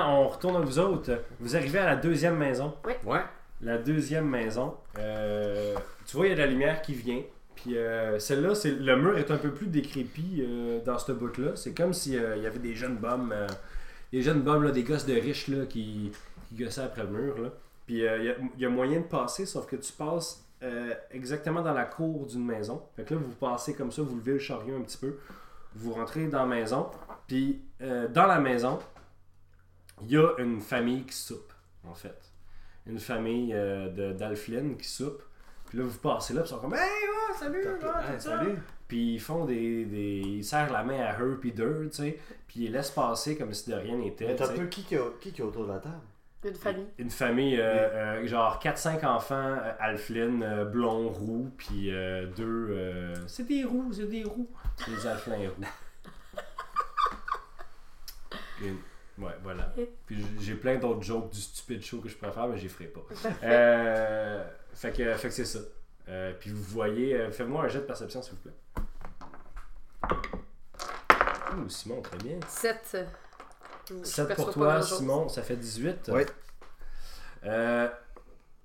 retourne à vous autres. Vous arrivez à la deuxième maison. Ouais. La deuxième maison. euh, tu vois, il y a de la lumière qui vient. Puis euh, celle-là, c'est le mur est un peu plus décrépit euh, dans ce bout-là. C'est comme s'il y avait des jeunes bombes, euh, des jeunes bombes, là, des gosses de riches là, qui, qui gossaient après le mur. Là. Puis euh, il y a- il y, a moyen de passer, sauf que tu passes euh, exactement dans la cour d'une maison. Fait que là, vous passez comme ça, vous levez le chariot un petit peu. Vous rentrez dans la maison. Puis euh, dans la maison, il y a une famille qui soupe, en fait. Une famille euh, de- d'Alflin qui soupe. Puis là, vous passez là, puis ils sont comme Hey, ouais, salut, ouais, Hey, tout ça. salut. Puis ils font des, des. Ils serrent la main à eux, puis d'eux, tu sais. Puis ils laissent passer comme si de rien n'était. Mais tu t'as sais. peu qui qui, a- qui qui est autour de la table? Une famille. Une famille, euh, euh, genre 4-5 enfants, euh, Alflin, euh, blond, roux, puis euh, deux. euh, c'est des roux, c'est des roux. C'est des Alflins roux. Une- Ouais, voilà. Puis j'ai plein d'autres jokes du stupide show que je préfère, mais j'y ferai pas. Euh, fait que, fait que c'est ça. Euh, puis vous voyez, euh, faites-moi un jet de perception s'il vous plaît. Ouh, Simon, très bien. 7. 7 pour toi, Simon, ça fait 18. Oui. Euh,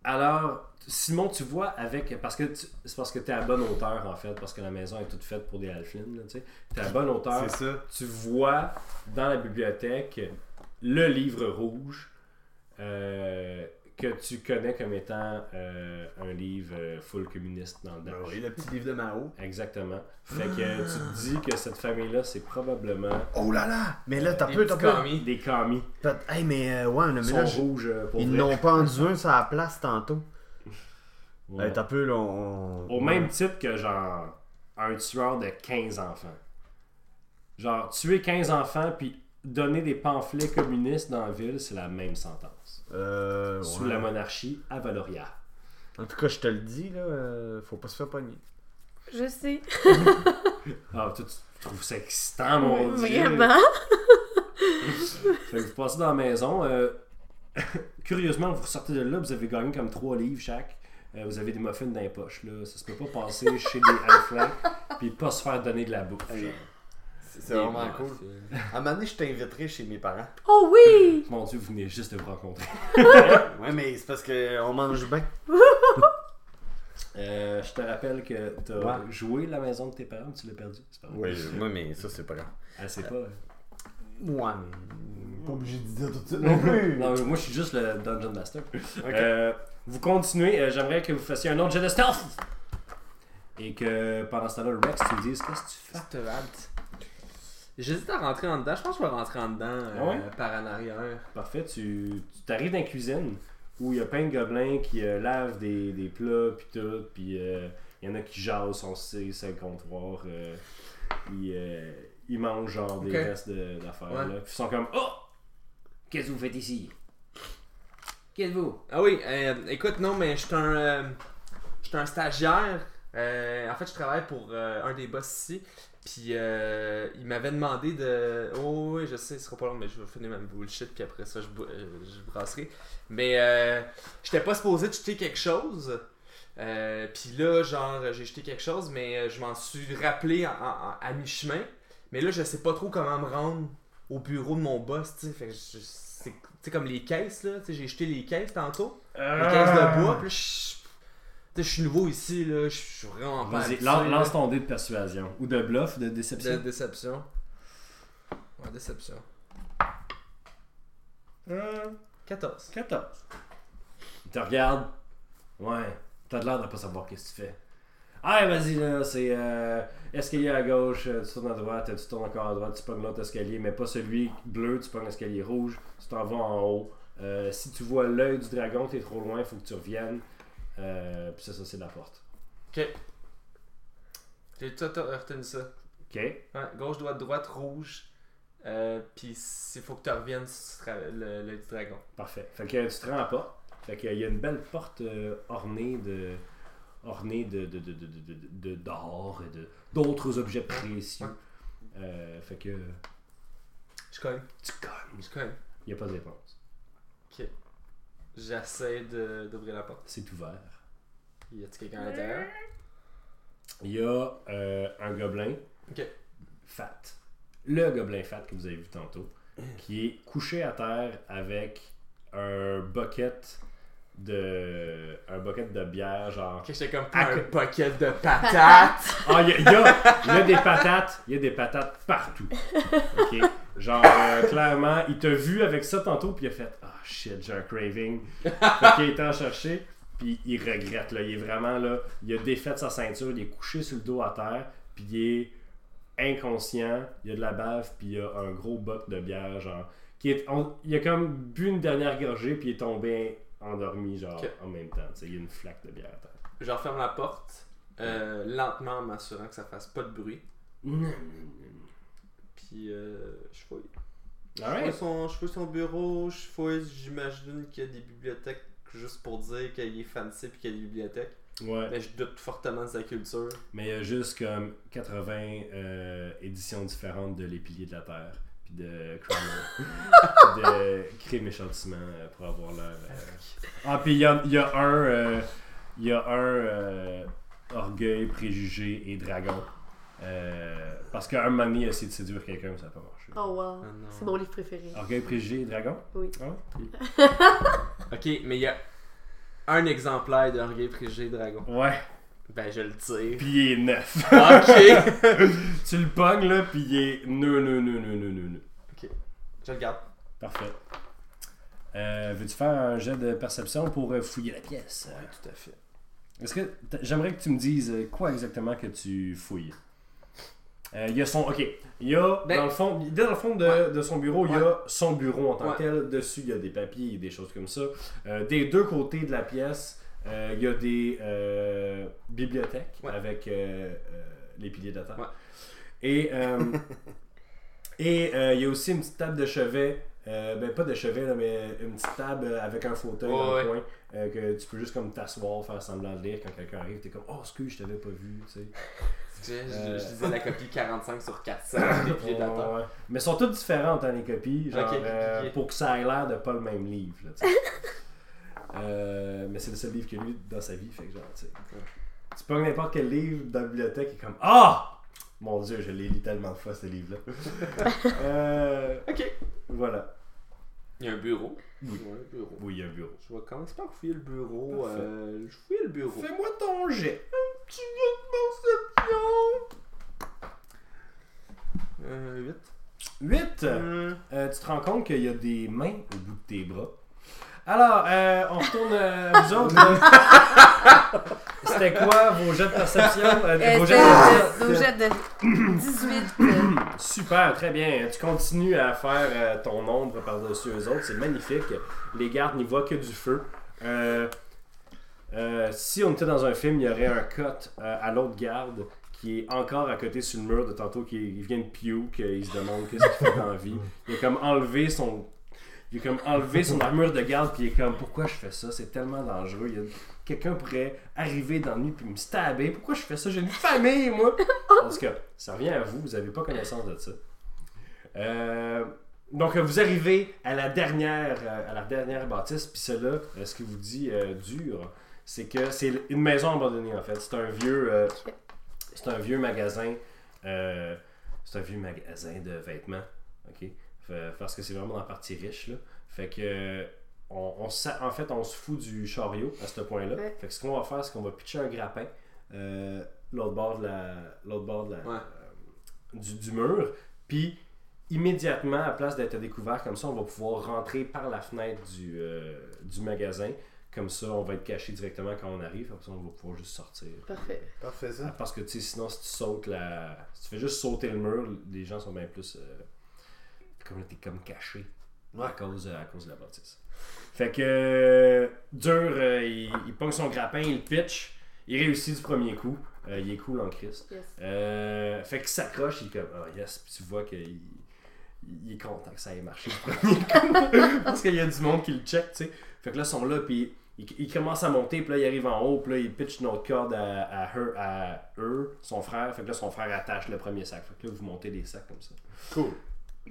alors, Simon, tu vois avec. Parce que c'est parce que tu es à bonne hauteur, en fait, parce que la maison est toute faite pour des halflins, là, tu sais. Tu es à bonne hauteur. C'est ça. Tu vois dans la bibliothèque le livre rouge euh, que tu connais comme étant euh, un livre euh, full communiste dans le Ben dash. oui, le petit livre de Mao. Exactement. Fait que tu te dis que cette famille-là, c'est probablement Oh là là Mais là, t'as peu, t'as peu. des commis. T'as- Hey, mais euh, ouais, mais Ils sont là, euh, pour ils n'ont pas rendu un sur la place tantôt. Ouais. T'as peu, là, on... Au même titre que genre un tueur de 15 enfants. Genre tuer 15 enfants puis donner des pamphlets communistes dans la ville, c'est la même sentence. Euh, Sous ouais. la monarchie à Valoria. En tout cas, je te le dis, là, euh, faut pas se faire pogner. Je sais. Ah, toi, tu trouves ça excitant, mon dieu. Vraiment. Fait que vous passez dans la maison. euh, curieusement, vous sortez de là, vous avez gagné comme 3 livres chaque. Euh, vous avez des muffins dans les poches. Là. Ça se peut pas passer chez des halflins puis pas se faire donner de la bouffe. genre. C'est c'est vraiment cool. À un moment donné, je t'inviterai chez mes parents. Oh oui! Mon dieu, vous venez juste de vous rencontrer. Ouais, mais c'est parce qu'on mange bien. Euh, je te rappelle que tu as Ouais. joué la maison de tes parents, tu l'as perdu? C'est pas. Oui, oui, mais ça, c'est pas grave. Elle sait pas. hein. Ouais, mais. Pas obligé de dire tout de suite non plus. Non, mais moi je suis juste le Dungeon Master. Euh, vous continuez, euh, j'aimerais que vous fassiez un autre jet de stealth. Et que pendant ce temps-là, Rex, tu me dises qu'est-ce que tu fais. J'hésite à rentrer en dedans. Je pense que je vais rentrer en dedans euh, Ah ouais? par en arrière. Parfait, tu t'arrives dans la cuisine où il y a plein de gobelins qui euh, lavent des, des plats puis tout, puis euh, il y en a qui jasent son C, c'est le comptoir. euh, ils, euh, ils mangent genre des restes de- d'affaires. Ouais. Puis ils sont comme Oh Qu'est-ce que vous faites ici? Qu'êtes-vous? Ah oui, euh, écoute, non, mais je suis un, euh, un stagiaire. Euh, en fait, je travaille pour euh, un des boss ici. Puis euh, il m'avait demandé de. Oh oui, je sais, ce sera pas long, mais je vais finir ma bullshit. Puis après ça, je, euh, je brasserai. Mais euh, j'étais pas supposé de jeter quelque chose. Euh, puis là, genre, j'ai jeté quelque chose, mais euh, je m'en suis rappelé en- en- à mi-chemin. Mais là, je sais pas trop comment me rendre au bureau de mon boss, tu sais. C'est comme les caisses, là. Tu sais, j'ai jeté les caisses tantôt. Les caisses de bois. Puis sais, je suis nouveau ici, là. Je suis vraiment pas. Vas-y, lance ton dé de persuasion. Ou de bluff, de déception. De déception. Ouais, déception. Euh, 14. 14. Il te regarde. Ouais. T'as l'air de pas savoir qu'est-ce que tu fais. Ah, vas-y, là, c'est euh, escalier à gauche, euh, tu tournes à droite, tu tournes encore à droite, tu pognes l'autre escalier, mais pas celui bleu, tu pognes l'escalier rouge, tu t'en vas en haut. Euh, si tu vois l'œil du dragon, t'es trop loin, faut que tu reviennes. Euh, puis ça, ça c'est la porte. Ok. J'ai tout retenu ça. Ok. Ouais, gauche, droite, droite, rouge. Euh, Puis il faut que tu reviennes sur le, le, dragon. Parfait. Fait que tu te rends à la porte. Fait qu'il y a une belle porte euh, ornée de ornée de de, de, de, d'or et de d'autres objets précieux. Euh, fait que Je cogne. tu cognes. Je cogne. Il n'y a pas de réponse. Ok. J'essaie de- d'ouvrir la porte. C'est ouvert. Y a-t-il quelqu'un à l'intérieur? Il y a euh, un gobelin Ok. fat. Le gobelin fat que vous avez vu tantôt. qui est couché à terre avec un bucket de un bucket de bière genre Ok, j'étais comme un que- bucket de patates. ah il y, a- il y a, il y a des patates il y a des patates partout ok? Genre euh, clairement il t'a vu avec ça tantôt puis il a fait ah shit j'ai un craving. Fait qu'il est en chercher puis il regrette là. Il est vraiment là il a défait sa ceinture il est couché sur le dos à terre puis il est inconscient il y a de la bave puis il y a un gros boc de bière genre qui est on- il a comme bu une dernière gorgée puis il est tombé endormi genre en même temps il y a une flaque de bière à terre. Je referme la porte, euh, lentement en m'assurant que ça fasse pas de bruit. Puis euh, je fouille. Je fouille, son, je fouille son bureau, je fouille, j'imagine qu'il y a des bibliothèques juste pour dire qu'il est fancy puis qu'il y a des bibliothèques. Ouais. Mais je doute fortement de sa culture. Mais il y a juste comme 80 euh, éditions différentes de Les Piliers de la Terre, puis de de Crime et Châtiment euh, pour avoir leur. euh, Ah, puis il y a, il y a un. euh, Il y a un euh, Orgueil, Préjugé et Dragon. Euh, parce qu'un moment donné, il a essayé de séduire quelqu'un, mais ça n'a pas marché. Oh wow. Ah. C'est mon livre préféré. Orgueil, Préjugé et Dragon? Oui. Ah, puis- Ok, mais il y a un exemplaire de Orgueil Préjugé Dragon. Ouais, Ben je le tire. puis il est neuf. ok! tu le pognes là, puis il est nœud, nœud, nœud, nœud, nœud, nœud. Je le garde. Parfait. Euh, Veux-tu faire un jet de perception pour euh, fouiller la pièce? Ouais, tout à fait. Est-ce que j'aimerais que tu me dises quoi exactement que tu fouilles? Euh, Il y a son. Ok. Il y a. Ben- dans le fond, dans le fond de, Ouais. de son bureau, il y a son bureau en tant que tel. Dessus, il y a des papiers et des choses comme ça. Euh, des deux côtés de la pièce, euh, il y a des bibliothèques avec les piliers de la. Ouais. Et, et il y a aussi une petite table de chevet. Euh, ben pas de chevet, là, mais une petite table avec un fauteuil dans ouais. le coin. euh, que tu peux juste comme t'asseoir, faire semblant de lire quand quelqu'un arrive. T'es comme, oh, excuse, je t'avais pas vu. Tu sais. Je, je, Euh. je disais la copie 45 sur 400 des Ouais. Mais sont toutes différentes, hein, les copies. Genre, pour que ça ait l'air de pas le même livre. Là, mais c'est le seul livre qu'il a lu dans sa vie. Fait que genre, tu sais. Tu pognes n'importe quel livre dans la bibliothèque et comme Ah Mon dieu, je l'ai lu tellement de fois ce livre-là. euh, Ok. voilà. Il y a un bureau. Oui. Ouais, un bureau. Oui, il y a un bureau. Je vais commencer par fouiller le bureau. Euh, je fouille le bureau. Fais-moi ton jet. petit jeu de perception. Euh, 8. 8. Euh, Euh, tu te rends compte qu'il y a des mains au bout de tes bras. Alors, euh, on retourne euh, à vous autres. C'était quoi vos jets de perception? Euh, Euh, vos jets de- de- nos jets de 18. euh, Super, très bien. Tu continues à faire euh, ton ombre par-dessus eux autres. C'est magnifique. Les gardes n'y voient que du feu. Euh, euh, si on était dans un film, il y aurait un cut euh, à l'autre garde qui est encore à côté sur le mur de tantôt, qui il vient de puke, il se demande qu'est-ce qu'il fait dans la vie. Il a comme enlevé son... Il a comme enlevé son armure de garde puis il est comme pourquoi je fais ça? C'est tellement dangereux. Il y a- quelqu'un pourrait arriver dans la nuit puis me stabber. Pourquoi je fais ça? J'ai une famille moi! En tout cas ça revient à vous. Vous avez pas connaissance de ça. Euh, donc, vous arrivez à la dernière, euh, à la dernière bâtisse, puis cela, euh, ce qui vous dit euh, dur, c'est que c'est une maison abandonnée en fait. C'est un vieux, euh, c'est un vieux magasin, c'est un vieux magasin de vêtements, ok? Fait- parce que c'est vraiment dans la partie riche là. Fait que on, on en fait, on se fout du chariot à ce point-là. Ouais. Fait que ce qu'on va faire, c'est qu'on va pitcher un grappin euh, l'autre bord de la, l'autre bord de la, Ouais. euh, du, du mur, puis immédiatement, à place d'être à découvert comme ça, on va pouvoir rentrer par la fenêtre du, euh, du magasin. Comme ça, on va être caché directement quand on arrive. Comme ça, on va pouvoir juste sortir. Parfait. Parfait, ça. Parce que tu sais, sinon, si tu sautes la. Si tu fais juste sauter le mur, les gens sont bien plus. Euh, Comme t'es comme caché Ouais. à, cause, à cause de la bâtisse. Fait que. euh, dur, euh, il, il pogne son grappin, il pitch. Il réussit du premier coup. Euh, il est cool en Christ. Yes. Euh, fait qu'il s'accroche, il est comme, ah yes, puis tu vois qu'il il est content que ça ait marché le premier coup. Parce qu'il y a du monde qui le check, tu sais. Fait que là, ils sont là, puis il, il commence à monter, puis là, il arrive en haut, puis là, il pitch une autre corde à, à, eux, à eux, son frère. Fait que là, son frère attache le premier sac. Fait que là, vous montez des sacs comme ça. Cool.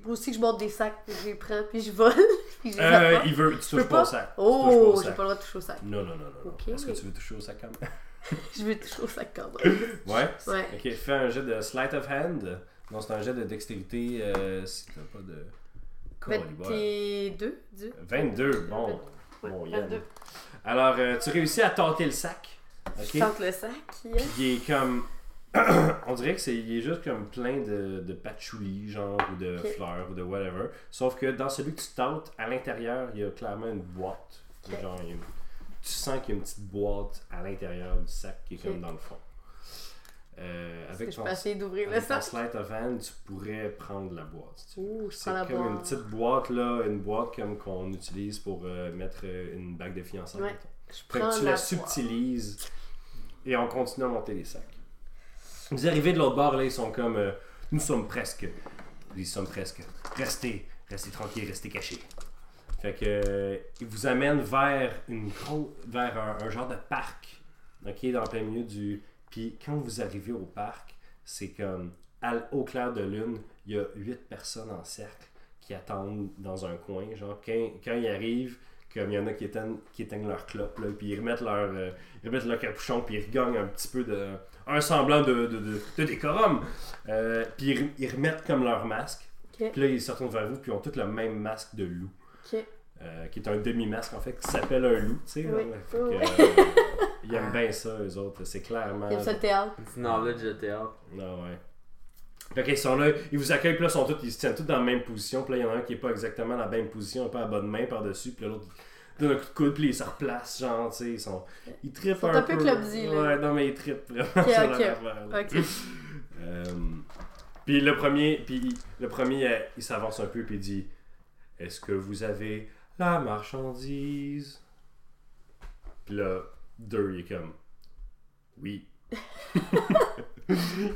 Moi aussi, je monte des sacs, je les prends, puis je vole, puis je les Euh, il veut, tu touches peux pas, pas? au sac. Touches Oh, j'ai pas le droit de toucher au sac. Non, non, non, non. Est-ce que tu veux toucher au sac quand même? Je veux toucher au sac quand même. Ouais? Ouais. Ok, fais un jet de sleight of hand. Non, c'est un jet de dextérité euh, si t'as pas de. 22, du 22, bon. Ouais, Bon, Yann. 22. Alors, euh, tu réussis à tenter le sac. Je Ok? tente le sac. yes. Puis il est comme. On dirait que c'est il est juste comme plein de, de patchouli, genre, ou de fleurs, ou de whatever. Sauf que dans celui que tu tentes, à l'intérieur, il y a clairement une boîte. Genre, une- tu sens qu'il y a une petite boîte à l'intérieur du sac qui est comme dans le fond. Euh, avec que je ton, essayer d'ouvrir le sac? sleight of hand, tu pourrais prendre la boîte. si je C'est comme une petite boîte là, une boîte comme qu'on utilise pour euh, mettre euh, une bague de fiançailles. Ouais. Je tu la subtilises et on continue à monter les sacs. Vous arrivez de l'autre bord, là, ils sont comme. euh, nous sommes presque. Ils sommes presque. Restez, restez tranquilles, restez cachés. Fait que. euh, ils vous amènent vers une vers un, genre de parc. Ok, dans le plein milieu du. Puis quand vous arrivez au parc, c'est comme. à au clair de lune, il y a huit personnes en cercle qui attendent dans un coin. Genre, quand, quand ils arrivent, comme il y en a qui éteignent, qui éteignent leur clope, là, puis ils remettent leur, euh, ils remettent leur capuchon, puis ils regagnent un petit peu de. un semblant de, de, de, de décorum. Euh, puis ils, ils remettent comme leur masque. Puis là, ils se retournent vers vous, puis ils ont tous le même masque de loup. Euh, qui est un demi-masque en fait, qui s'appelle un loup, tu sais. là. Oui. Oui. euh, ils aiment bien ça, eux autres. C'est clairement. Il y a ça le théâtre. Du knowledge de théâtre. Ah ouais. Fait qu'ils sont là, ils vous accueillent, puis là, ils, sont tous, ils se tiennent tous dans la même position. Puis là, il y en a un qui est pas exactement dans la même position, un peu à bonne main par-dessus. Puis l'autre, il donne un coup de coude, puis ils se replacent, genre, tu sais. Ils, sont... ils trippent sont un, un peu clumsy, là. Ouais, non, mais ils trippent vraiment Ok, sur leur. Euh, puis le premier, puis il- le premier, euh, il s'avance un peu puis il dit Est-ce que vous avez la marchandise? Puis là, deux, il est comme Oui.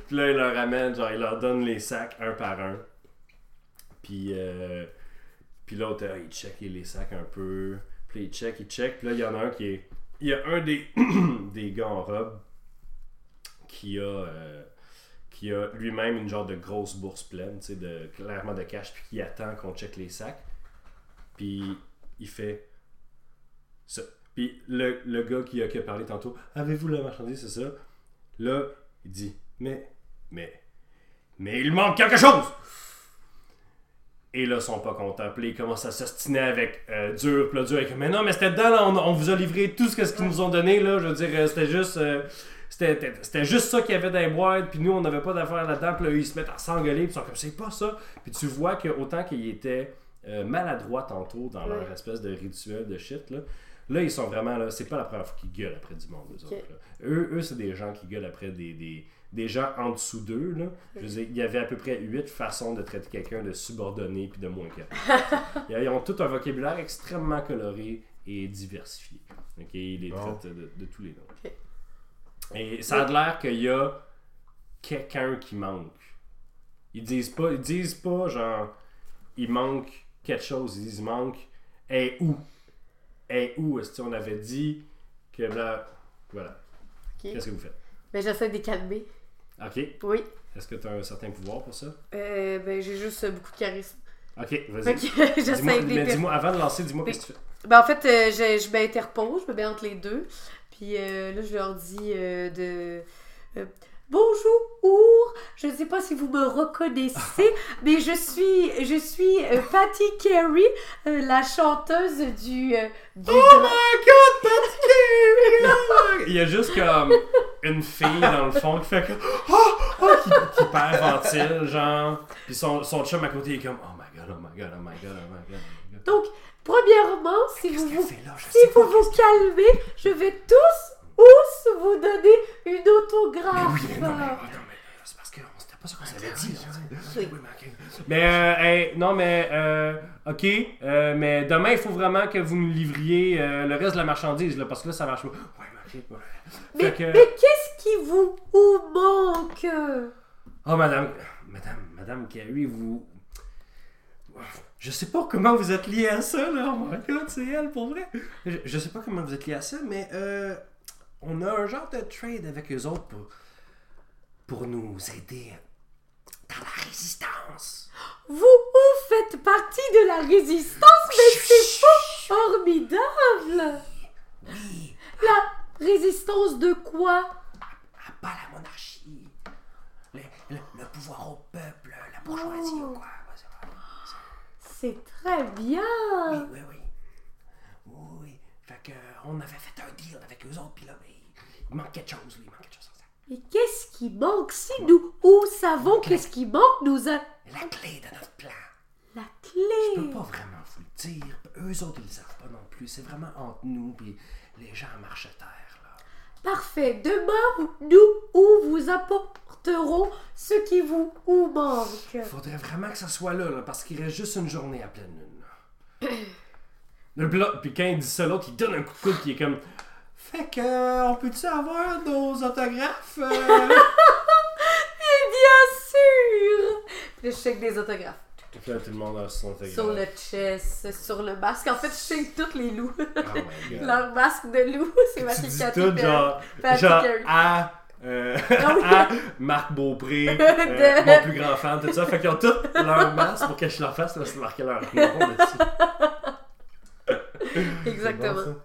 puis là, il leur amène, genre, il leur donne les sacs un par un. Puis, euh, l'autre, euh, il check les sacs un peu. Puis il check, il check. Puis là, il y en a un qui est. Il y a un des, des gars en robe qui a. euh, qui a lui-même une genre de grosse bourse pleine, tu sais, de, clairement de cash, puis qui attend qu'on check les sacs. Puis il fait ça. Puis le, le gars qui a, qui a parlé tantôt, avez-vous la marchandise, c'est ça? Là, il dit, mais, mais, mais il manque quelque chose! Et là, ils sont pas contents. Puis ils commencent à s'ostiner avec euh, dur. Puis là, dur, avec, mais non, mais c'était dedans, là, on, on vous a livré tout ce qu'ils nous ont donné, là. Je veux dire, euh, c'était juste. euh, c'était, juste ça qu'il y avait dans les boîtes, puis nous on n'avait pas d'affaires là-dedans, puis là ils se mettent à s'engueuler, puis ils sont comme c'est pas ça. Puis tu vois que autant qu'ils étaient euh, maladroits tantôt dans leur espèce de rituel de shit, là, là ils sont vraiment là, c'est pas la première fois qu'ils gueulent après du monde, eux autres. là. Eux, eux c'est des gens qui gueulent après des, des, des gens en dessous d'eux. Là. Je veux dire, il y avait à peu près huit façons de traiter quelqu'un de subordonné puis de moins que. Ils ont tout un vocabulaire extrêmement coloré et diversifié. Ok, Ils les Bon. traitent de, de tous les noms. Et ça a l'air qu'il y a quelqu'un qui manque. Ils disent pas, ils disent pas genre il manque quelque chose, ils disent il manque est où? Est où? Est-ce qu'on avait dit que là voilà. Qu'est-ce que vous faites? Mais j'essaie de les calmer. Ok. Oui. Est-ce que tu as un certain pouvoir pour ça? Euh, ben, j'ai juste euh, beaucoup de charisme. Ok, vas-y. Dis-moi, j'essaie de les mais dis-moi, avant de lancer, dis-moi qu'est-ce que tu fais. Ben, en fait, euh, je, je m'interpose, je me mets entre les deux. Puis euh, là, je leur dis de. Bonjour, je ne sais pas si vous me reconnaissez, mais je suis, je suis Patty Carey, la chanteuse du. du Oh my god, Patty Carey! Il y a juste comme une fille dans le fond qui fait comme oh, oh, qui, qui perd ventile, genre. Puis son, son chum à côté est comme oh my god, oh my god, oh my god, oh my god. Oh my god. Donc, premièrement, si vous vous, si vous vous calmez, je vais tous, tous vous donner une autographe. oui, mais non, mais, oh, non, mais c'est parce que on- c'était pas qu'on s'avait dit. là, tu sais. Oui. Oui, mais ok. Mais, euh, hey, non, mais, euh, ok, euh, mais demain, il faut vraiment que vous nous livriez euh, le reste de la marchandise, là, parce que là, ça marche pas. Ouais, mais ouais. Que- mais qu'est-ce qui vous, vous manque? Oh, madame, madame, madame Carey, vous. Je sais pas comment vous êtes lié à ça, là. Oh my god, c'est elle, pour vrai. Je, je sais pas comment vous êtes lié à ça, mais euh, on a un genre de trade avec eux autres pour, pour nous aider dans la résistance. Vous, vous faites partie de la résistance, mais c'est pas formidable Oui, La résistance de quoi? Pas la monarchie. Le, le- le pouvoir au peuple, la bourgeoisie Oh. ou quoi. Ouais, c'est très bien. Oui, oui, oui. Oui, oui. Fait que, on avait fait un deal avec eux autres, puis là, il manque quelque chose, oui, il manque quelque chose. Mais qu'est-ce qui manque si nous où savons qu'est-ce qui manque nous a... La clé de notre plan. La Je clé. peux pas vraiment vous le dire. Eux autres, ils le savent pas non plus. C'est vraiment entre nous, puis les gens à marche terre, là. Parfait. Demain, nous où vous apporterons ce qui vous ou manque? Faudrait vraiment que ça soit là, là, parce qu'il reste juste une journée à pleine lune. là. Le blanc, puis quand il dit ça, l'autre, il donne un coup de coude qui est comme. Fait que, euh, on peut-tu avoir nos autographes? euh? Bien sûr. Puis là, je check des autographes. Puis là, tout le monde a son autographe. Sur le chest, sur le masque. En fait, je check tous les loups. Oh my god. Leur masque de loup, c'est ma tu dis Katy tout, genre, genre à, euh, Ah oui. à Marc Beaupré, euh, De- mon plus grand fan, tout ça. Fait qu'ils ont tous leur masque pour cacher leur face, parce qu'ils marquaient leur nom dessus. Exactement. C'est bon.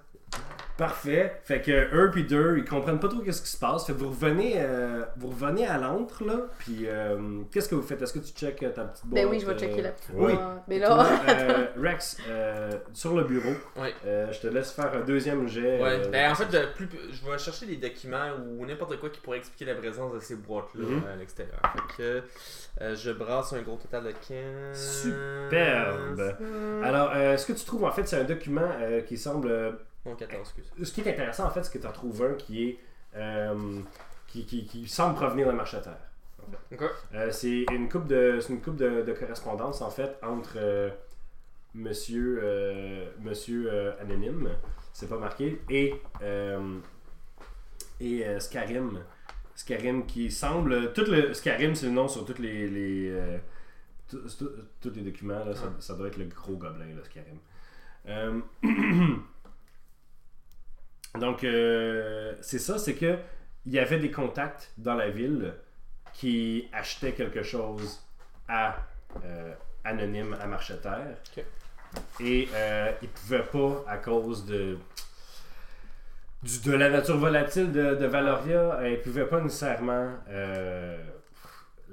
Parfait. Fait que eux puis deux, ils comprennent pas trop qu'est-ce qui se passe. Fait que vous revenez, euh, vous revenez à l'antre là. Puis euh, qu'est-ce que vous faites? Est-ce que tu checkes euh, ta petite boîte Ben oui, je vais euh, checker la petite Oui. boîte. Mais Toi, là, euh, Rex, euh, sur le bureau, Ouais. euh, je te laisse faire un deuxième jet. Ouais, euh, ben en fait, plus, je vais chercher des documents ou n'importe quoi qui pourrait expliquer la présence de ces boîtes-là Mhm. à l'extérieur. Fait que euh, je brasse un gros total de 15. Superbe. Hmm. Alors, euh, ce que tu trouves en fait, c'est un document euh, qui semble Bon, 14, excuse. ce qui est intéressant, en fait, c'est que tu en trouves un qui est. euh, qui, qui, qui semble provenir de marche à terre. Ok. Euh, c'est une coupe de, c'est une coupe de, de correspondance, en fait, entre euh, Monsieur, euh, monsieur euh, Anonyme, c'est pas marqué, et, euh, et euh, Scarim. Scarim qui semble. Tout le, Scarim, c'est le nom sur tous les. les tous les documents, là, ça, Ouais. ça doit être le gros gobelin, là, Scarim. Donc, euh, c'est ça, c'est que il y avait des contacts dans la ville qui achetaient quelque chose à euh, anonyme à Marcheterre. Et euh, ils pouvaient pas, à cause de du- de la nature volatile de, de Valoria, euh, ils pouvaient pas nécessairement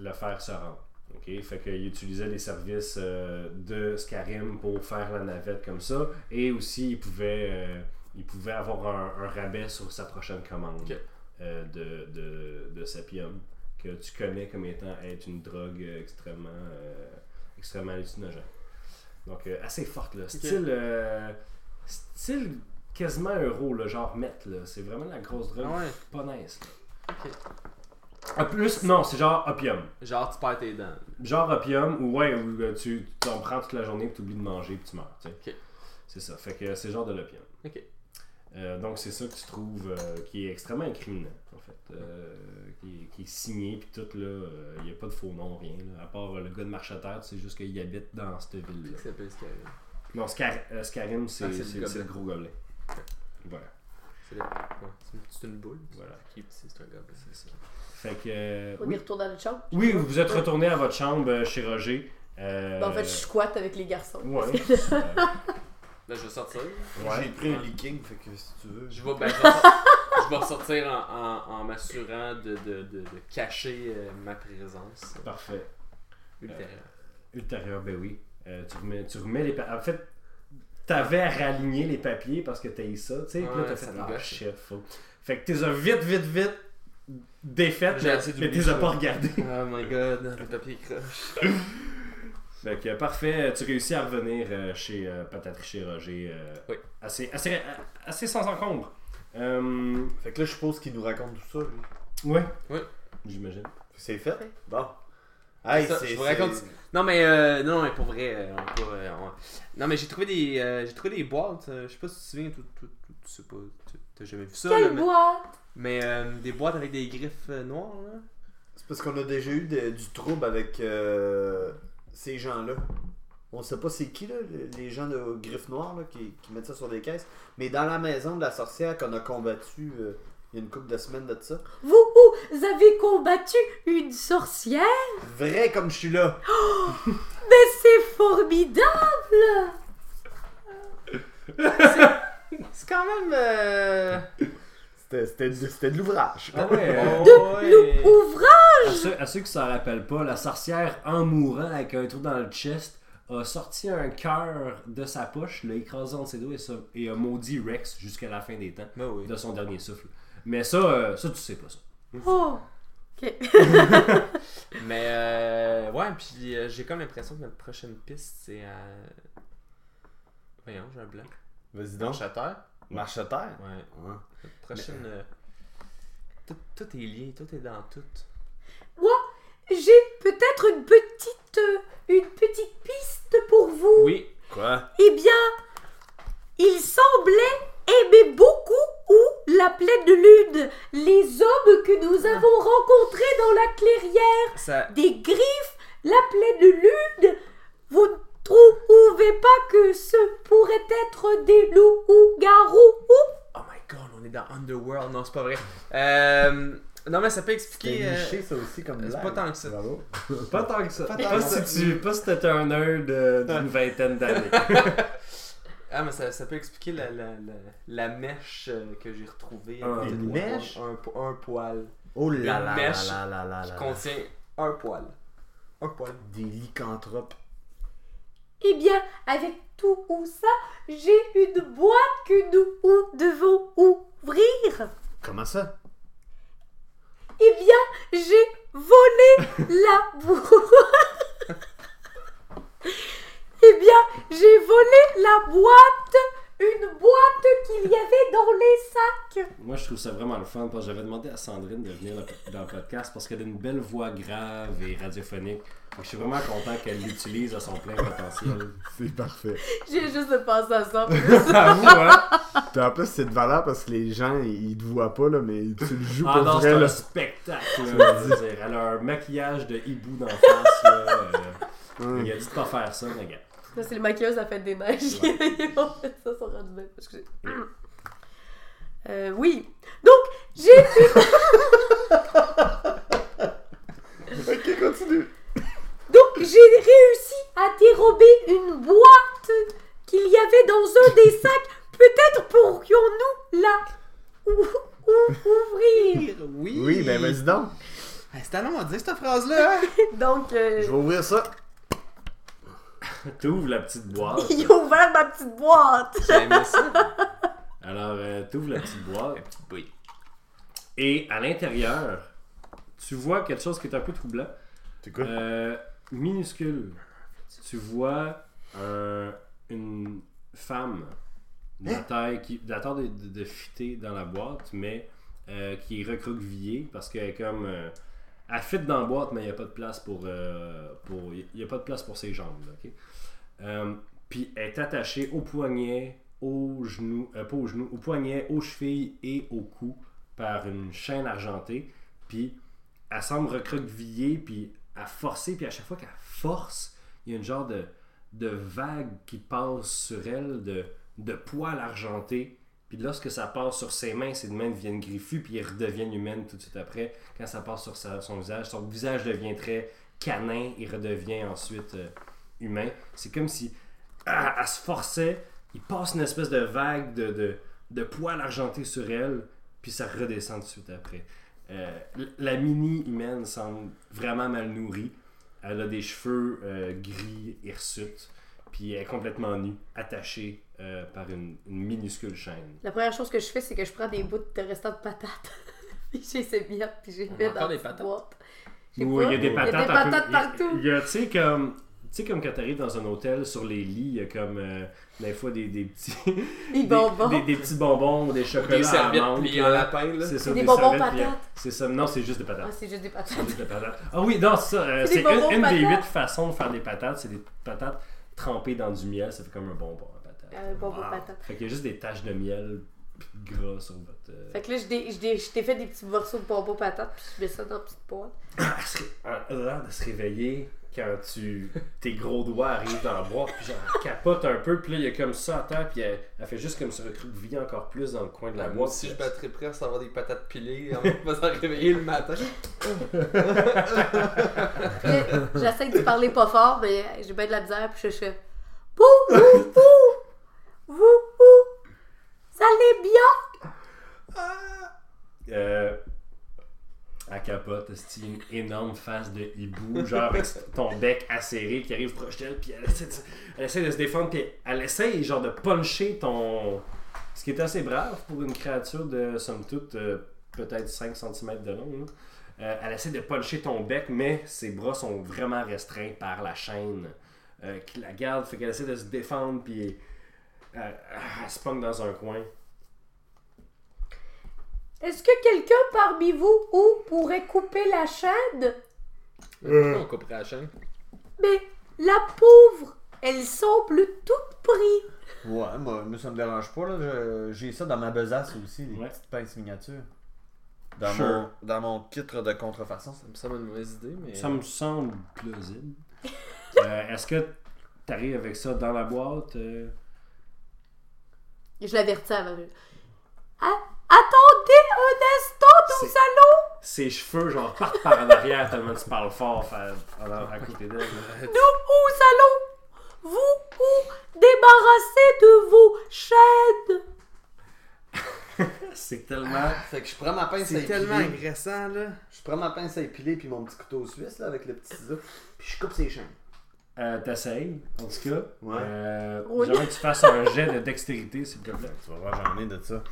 le faire se rendre. Ok, Fait qu'ils utilisaient les services de Scarim pour faire la navette comme ça. Et aussi, ils pouvaient, ils pouvaient avoir un, un rabais sur sa prochaine commande euh, de, de, de Sapium, que tu connais comme étant être une drogue extrêmement, euh, extrêmement hallucinogène. Donc, euh, assez forte, là. Style, style quasiment euro, là, genre meth, là. C'est vraiment la grosse drogue Ah ouais? pas nice, là. Ah, plus, non, c'est genre opium. Genre, tu perds tes dents. Genre opium, ou ouais, où euh, tu t'en prends toute la journée, puis tu oublies de manger, puis tu meurs. tu sais. C'est ça. Fait que c'est genre de l'opium. Ok. Euh, donc c'est ça que tu trouves euh, qui est extrêmement incriminant, en fait. Euh, qui, est, qui est signé, puis tout, là. Il n'y a pas de faux nom, rien. là. À part euh, le gars de Marcheterre, c'est juste qu'il habite dans cette ville-là. Ça s'appelle Scarim. Non, Scar- euh, Scarim, c'est Ah, c'est le c'est- c'est le gros gobelin. Voilà. C'est le- ouais, c'est une- c'est boule. Voilà. Qui c'est c'est un gobelin. C'est ça. Fait que. euh, on retourne dans notre chambre? oui, vous êtes retourné à votre chambre chez Roger. Euh, Ben, en fait, je squatte avec les garçons. Ouais. Là, je vais sortir. Ouais. J'ai pris un leaking, fait que si tu veux. Je vais, ben, je vais, sor- je vais ressortir en, en, en m'assurant de, de, de, de cacher euh, ma présence Parfait. ultérieure. Ultérieur, ben oui. Euh, tu, remets, tu remets les papiers. En fait, t'avais à réaligner les papiers parce que t'as eu ça, tu sais. puis là, Ouais, t'as fait ah gosse. shit, faut. Fait que t'es as vite, vite, vite défaites, J'ai mais, t'es pas regardé. Oh my god, le papier croche. Fait que parfait, tu réussis à revenner euh, chez euh, Pataterie chez Roger. euh, Oui. Assez, assez, assez sans encombre. Euh, Fait que là, je suppose qu'il nous raconte tout ça, lui. ouais. Oui. J'imagine. C'est fait? Ouais. Bon. Hey, Ça, c'est. je vous c'est- raconte- Non mais euh, non mais pour vrai euh, on euh, non mais j'ai trouvé des euh, j'ai trouvé des boîtes euh, je sais pas si tu te souviens tu, tu, tu, tu sais pas tu- t'as jamais vu ça là, Quelle mais, boîte! mais, euh, des boîtes avec des griffes euh, noires là. C'est parce qu'on a déjà eu de- du trouble avec euh, ces gens-là. On sait pas c'est qui, là, le- les gens de griffes noires là, qui, qui mettent ça sur des caisses. Mais dans la maison de la sorcière qu'on a combattu euh, il y a une couple de semaines de ça. Vous, vous avez combattu une sorcière? Vrai comme je suis là. Mais c'est formidable! C'est quand même euh... C'était- C'était c'était de l'ouvrage. Ah ouais. euh, oh, ouais. Ouvrage! À, ceux, à ceux qui s'en rappellent pas, la sorcière, en mourant avec un trou dans le chest, a sorti un cœur de sa poche, l'a écrasé entre ses doigts et, ça- et a maudit Rex jusqu'à la fin des temps, Ben oui. de son dernier souffle. Mais ça, euh, ça tu sais pas ça. Oh! Ok. Mais euh, ouais, puis euh, j'ai comme l'impression que notre prochaine piste, c'est à. Voyons, j'ai un blanc. Vas-y donc. Marche à terre. Marche à terre. Ouais. Ouais. Notre prochaine. euh, Tout, tout est lié, tout est dans tout. J'ai peut-être une petite, euh, une petite piste pour vous. Oui. Quoi? Eh bien, il semblait aimer beaucoup ou la pleine lune, les hommes que nous avons rencontrés dans la clairière, Ça. des griffes, la pleine lune. Vous ne trouvez pas que ce pourrait être des loups ou garous Oh my god, on est dans Underworld. Non, c'est pas vrai. Euh, Non, mais ça peut expliquer. C'était euh, niché ça aussi comme c'est blague. pas tant que ça. Bravo. Pas tant que ça. Pas Pas, tant que ça. si tu, pas si t'étais un nerd euh, d'une vingtaine d'années. Ah, mais ça, ça peut expliquer la, la, la, la mèche euh, que j'ai retrouvée. Ah, de une mèche? un, po- un poil. Oh là Une là là mèche là là là Qui contient un poil. Un poil. Des lycanthropes. Eh bien, avec tout ça, j'ai une boîte que nous devons ouvrir. Comment ça? Eh bien, j'ai volé la boîte. eh bien, j'ai volé la boîte, une boîte qu'il y avait dans les sacs. Moi, je trouve ça vraiment le fun parce que j'avais demandé à Sandrine de venir dans le podcast parce qu'elle a une belle voix grave et radiophonique. Je suis vraiment content qu'elle l'utilise à son plein potentiel. C'est parfait. J'ai juste pensé à ça. Avoue, hein? Puis en plus, c'est de valeur parce que les gens, ils te voient pas, là, mais tu le joues Ah pour non, c'est un spectacle. là, je veux dire. Elle a un maquillage de hibou d'en face. Là, euh, Il a dit de pas faire ça, mais gars. Ça, c'est le maquilleuse à la fête des neiges. Ils ont fait ça sur rendu bien. Excusez. Euh, oui. Donc, j'ai Ok, continue. Donc j'ai réussi à dérober une boîte qu'il y avait dans un des sacs. Peut-être pourrions-nous la ou- ou- ouvrir. Oui. Oui, ben vas-y donc. Ah, C'est à dire cette phrase-là. hein? Donc euh, Je vais ouvrir ça. T'ouvres la petite boîte. il a ouvert ma petite boîte. J'ai aimé ça. Alors, euh, t'ouvres la petite boîte. Oui. Et à l'intérieur, tu vois quelque chose qui est un peu troublant. C'est quoi? Euh, minuscule. Tu vois un- une femme de la taille, qui, de la taille de, de, de dans la boîte, mais euh, qui est recroquevillée parce qu'elle est comme. euh, elle fit dans la boîte, mais il n'y a pas de place pour. euh, pour il n'y a pas de place pour ses jambes. là? Euh, puis elle est attachée au poignet, au genou, euh, pas au genou, au poignet, aux chevilles et au cou par une chaîne argentée. Puis elle semble recroquevillée, puis à forcer, puis à chaque fois qu'elle force, il y a une genre de, de vague qui passe sur elle, de, de poils argentés. Puis lorsque ça passe sur ses mains, ses mains deviennent griffues, puis elles redeviennent humaines tout de suite après. Quand ça passe sur son visage, son visage devient très canin et redevient ensuite euh, humain. C'est comme si ah, elle se forçait, il passe une espèce de vague de, de, de poils argentés sur elle, puis ça redescend tout de suite après. Euh, la mini humaine semble vraiment mal nourrie. Elle a des cheveux euh, gris hirsutes, puis elle est complètement nue, attachée euh, par une, une minuscule chaîne. La première chose que je fais, c'est que je prends des bouts de restant de patates. puis j'ai ces miettes, puis j'ai a dans des patates? boîte. Oui, il y a des patates, Il y a des un peu- patates partout. Il y a, tu sais, comme. Tu sais, comme quand t'arrives dans un hôtel, sur les lits, il y a comme euh, des fois des, des petits. Des bonbons. Des, des petits bonbons, des chocolats. Des à serviettes menthe, pliées là. en lapin, là. C'est ça, Des des bonbons serviettes patates. C'est ça, non, c'est juste des Ah, patates. c'est juste des patates. C'est juste des patates. Ah oui, non, c'est ça. euh, C'est une, des huit façons de faire des patates. C'est des patates trempées dans du miel. Ça fait comme un bonbon à patate. Un bonbon patate. Fait qu'il y a juste des taches de miel gras sur votre. euh, Fait que là, je dé- je dé- je t'ai fait des petits morceaux de bonbons patates, puis je mets ça dans la petite boîte. Elle se ré- elle a l'air de se réveiller quand tu tes gros doigts arrivent dans la boîte puis genre capote un peu puis là il y a comme ça à terre puis elle, elle fait juste comme se recroqueviller encore plus dans le coin de la Moi boîte aussi, je battrais prêt à savoir des patates pilées en me faisant réveiller le matin. J'essaie de parler pas fort, mais j'ai bien de la misère, puis je fais bouh, vous, vous, allez bien? Euh, Elle capote, c'est une énorme face de hibou, genre avec ton bec acéré qui arrive proche d'elle, puis elle essaie, de, elle essaie de se défendre, puis elle essaie genre de puncher ton. Ce qui est assez brave pour une créature de, somme toute, euh, peut-être 5 cm de long. Euh, elle essaie de puncher ton bec, mais ses bras sont vraiment restreints par la chaîne euh, qui la garde, fait qu'elle essaie de se défendre, puis euh, elle se pogne dans un coin. Est-ce que quelqu'un parmi vous ou pourrait couper la chaîne? On couperait la chaîne? Mais la pauvre, elle semble toute prise. Ouais, moi, moi, ça me dérange pas. là. J'ai ça dans ma besace aussi, les Ouais. petites pinces miniatures. Dans, Sure. mon, dans mon kit de contrefaçon. Ça me semble une mauvaise idée, mais. Ça me semble plausible. Euh, Est-ce que tu arrives avec ça dans la boîte euh? Je l'avertis avant. Ah, nous C'est- allons Ses cheveux, genre, partent par en arrière tellement tu parles fort fa- à, à côté d'elle. Nous vous allons vous vous débarrasser de vos chaînes. C'est tellement. Fait que je prends ma pince à C'est épiler. tellement agressant, là. Je prends ma pince à épiler puis mon petit couteau suisse là, avec le petit ciseau. Puis je coupe ses chaînes. Euh, T'essayes, en tout cas. Ouais. Euh, Oui. J'aimerais que tu fasses un jet de dextérité, s'il te plaît. Tu vas voir, j'en ai de ça.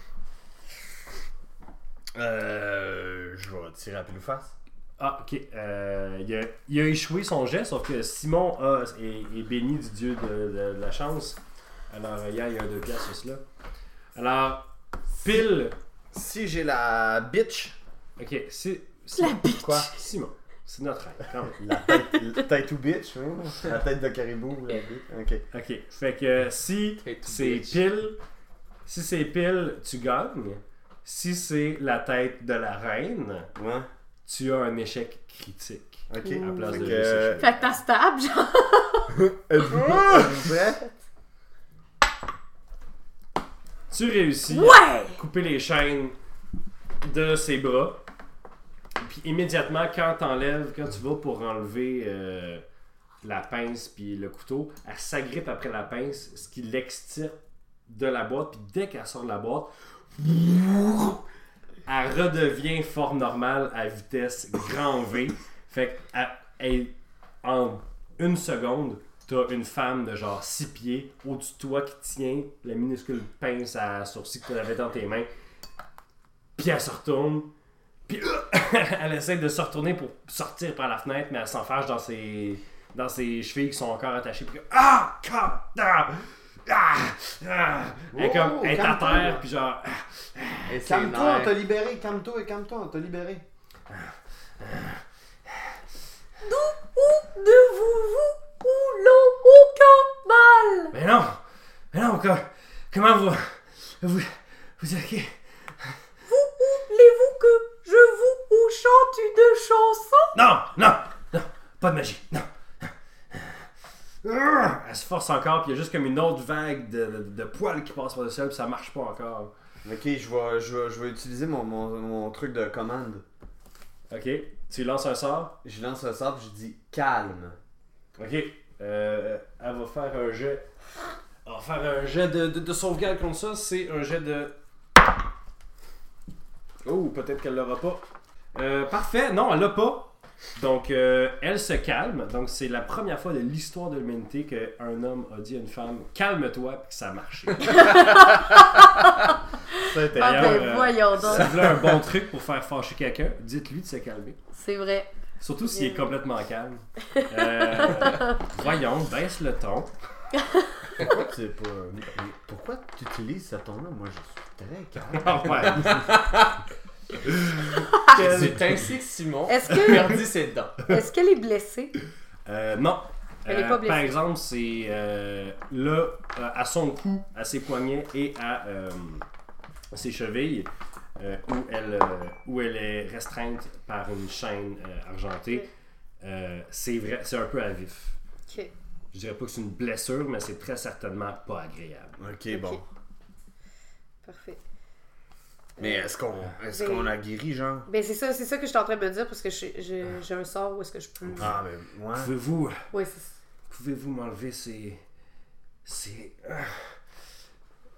Euh. Je vais tirer à pile ou face. Ah, ok. Euh, il, a, il a échoué son jet, sauf que Simon a, est, est béni du dieu de, de- de la chance. Alors, hier, il y a un deux piastres sur cela. Alors, pile. Si j'ai la bitch. Ok, c'est. La bitch. Quoi? Simon, c'est notre rêve, quand même. La tête, ou bitch, oui. La tête de caribou, la bitch. Ok. Ok, fait que si c'est pile, si c'est pile, tu gagnes. Si c'est la tête de la reine, Ouais. tu as un échec critique. Ok. À place Fait de que- l'échec. Fait que t'as stable, genre. Tu réussis Ouais! à couper les chaînes de ses bras. Puis immédiatement, quand t'enlèves, quand tu vas pour enlever euh, la pince puis le couteau, elle s'agrippe après la pince, ce qui l'extirpe de la boîte. Puis dès qu'elle sort de la boîte, elle redevient forme normale à vitesse grand V. Fait que en une seconde, t'as une femme de genre 6 pieds au-dessus de toi qui tient la minuscule pince à sourcil que tu avais dans tes mains. Puis elle se retourne. Puis elle essaie de se retourner pour sortir par la fenêtre, mais elle s'enfarge dans ses, dans ses chevilles qui sont encore attachées. Puis ah! Ah! Ah! Ah! Elle est comme, Oh, elle est à terre, puis genre, Et Calme-toi, on t'a libéré. Calme-toi, calme-toi, on t'a libéré. Où ne vous vous voulons aucun mal. mais non! Mais non, co- comment vous. Vous. Vous êtes qui? Voulez-vous que je vous chante une chanson? Non, non, non, pas de magie, non. Elle se force encore, puis il y a juste comme une autre vague de, de, de poils qui passe par-dessus elle, puis ça marche pas encore. Ok, je vais, je vais, je vais utiliser mon, mon, mon truc de commande. Ok, tu lances un sort? Je lance un sort puis je dis calme. Ok, euh, elle va faire un jet. Elle va faire un jet de, de, de sauvegarde comme ça, c'est un jet de. Oh, peut-être qu'elle l'aura pas. Euh, parfait, non, elle l'a pas. Donc, euh, elle se calme. Donc, c'est la première fois de l'histoire de l'humanité qu'un homme a dit à une femme Calme-toi, puis que ça a marché. Ah D'ailleurs, ben euh, voyons Si donc. vous voulez un bon truc pour faire fâcher quelqu'un, dites-lui de se calmer. C'est vrai. Surtout s'il est complètement calme. Euh, voyons, baisse le ton. Pourquoi tu sais pas. mais Pourquoi tu utilises ce ton-là? Moi je suis très calme. Ah ouais. C'est ainsi que Simon Est-ce que- perdit ses dents. Est-ce qu'elle est blessée? Euh, non. Elle est Euh, pas blessée. par exemple, c'est euh, là, euh, à son cou, à ses poignets et à euh, ses chevilles, euh, où, elle, euh, où elle est restreinte par une chaîne euh, argentée. Euh, c'est vrai, c'est un peu à vif. Ok. Je dirais pas que c'est une blessure, mais c'est très certainement pas agréable. Ok, bon. Parfait. Mais est-ce qu'on est-ce Ben- qu'on a guéri, genre? Ben c'est ça, c'est ça que je suis en train de me dire parce que j'ai- j'ai j'ai un sort où est-ce que je peux. Ah, mais moi. Pouvez-vous, Ouais, c'est pouvez-vous m'enlever ces, ces, ah,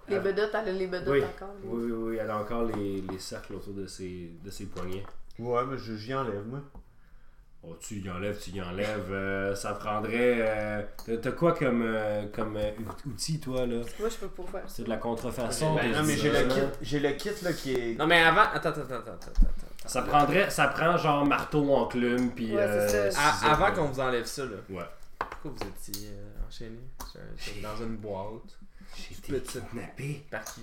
Les Ah. bedottes, elle a les bedottes oui, encore. oui, oui, oui, elle a encore les, les cercles autour de ses, de ses poignets. Ouais, mais je- j'y enlève, moi. Oh, tu y enlèves, tu y enlèves. euh, ça prendrait. euh, t'as- T'as quoi comme, euh, comme euh, outil, toi, là? Moi, je peux pas faire ça. C'est de la contrefaçon. Ben, non, mais j'ai le kit, j'ai le kit là qui est. Non, mais avant. Attends, attends, attends, attends, attends. attends. Ça prendrait. Ça prend genre marteau, enclume, puis. Ouais, c'est euh, ça. À- ciseaux, avant qu'on vous enlève ça, là. Ouais. Pourquoi vous étiez euh, enchaîné dans une boîte J'ai Toute été kidnappé. Par qui?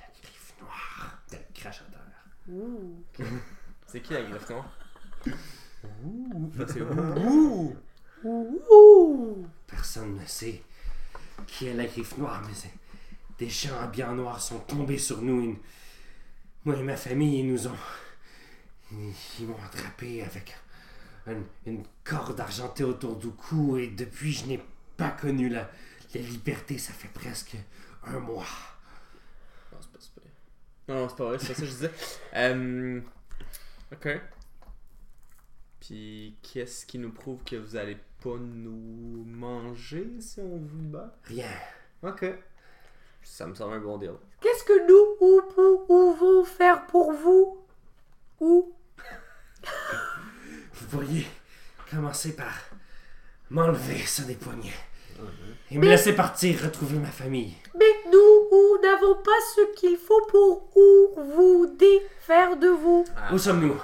La griffe noire. Elle crache à terre. Ouh. C'est qui la griffe noire? Ouh. Ouh. Personne ne sait qui est la griffe noire, mais c'est- des gens habillés en noir sont tombés sur nous. Ils- Moi et ma famille, ils nous ont. Ils, m'ont attrapé avec une, une corde argentée autour du cou et depuis, je n'ai pas connu la, la liberté. Ça fait presque un mois. Non, c'est pas non, c'est pas vrai, c'est ça que je disais. Euh, ok. Puis, qu'est-ce qui nous prouve que vous allez pas nous manger si on vous bat? Rien. Ok. Ça me semble un bon deal. Qu'est-ce que nous ou- pou- pouvons faire pour vous? Ou? Vous pourriez commencer par m'enlever ça des poignets. Et me Mais- laisser partir retrouver ma famille. Mais nous ou n'avons pas ce qu'il faut pour ou vous défaire de vous. Ah, Où sommes-nous?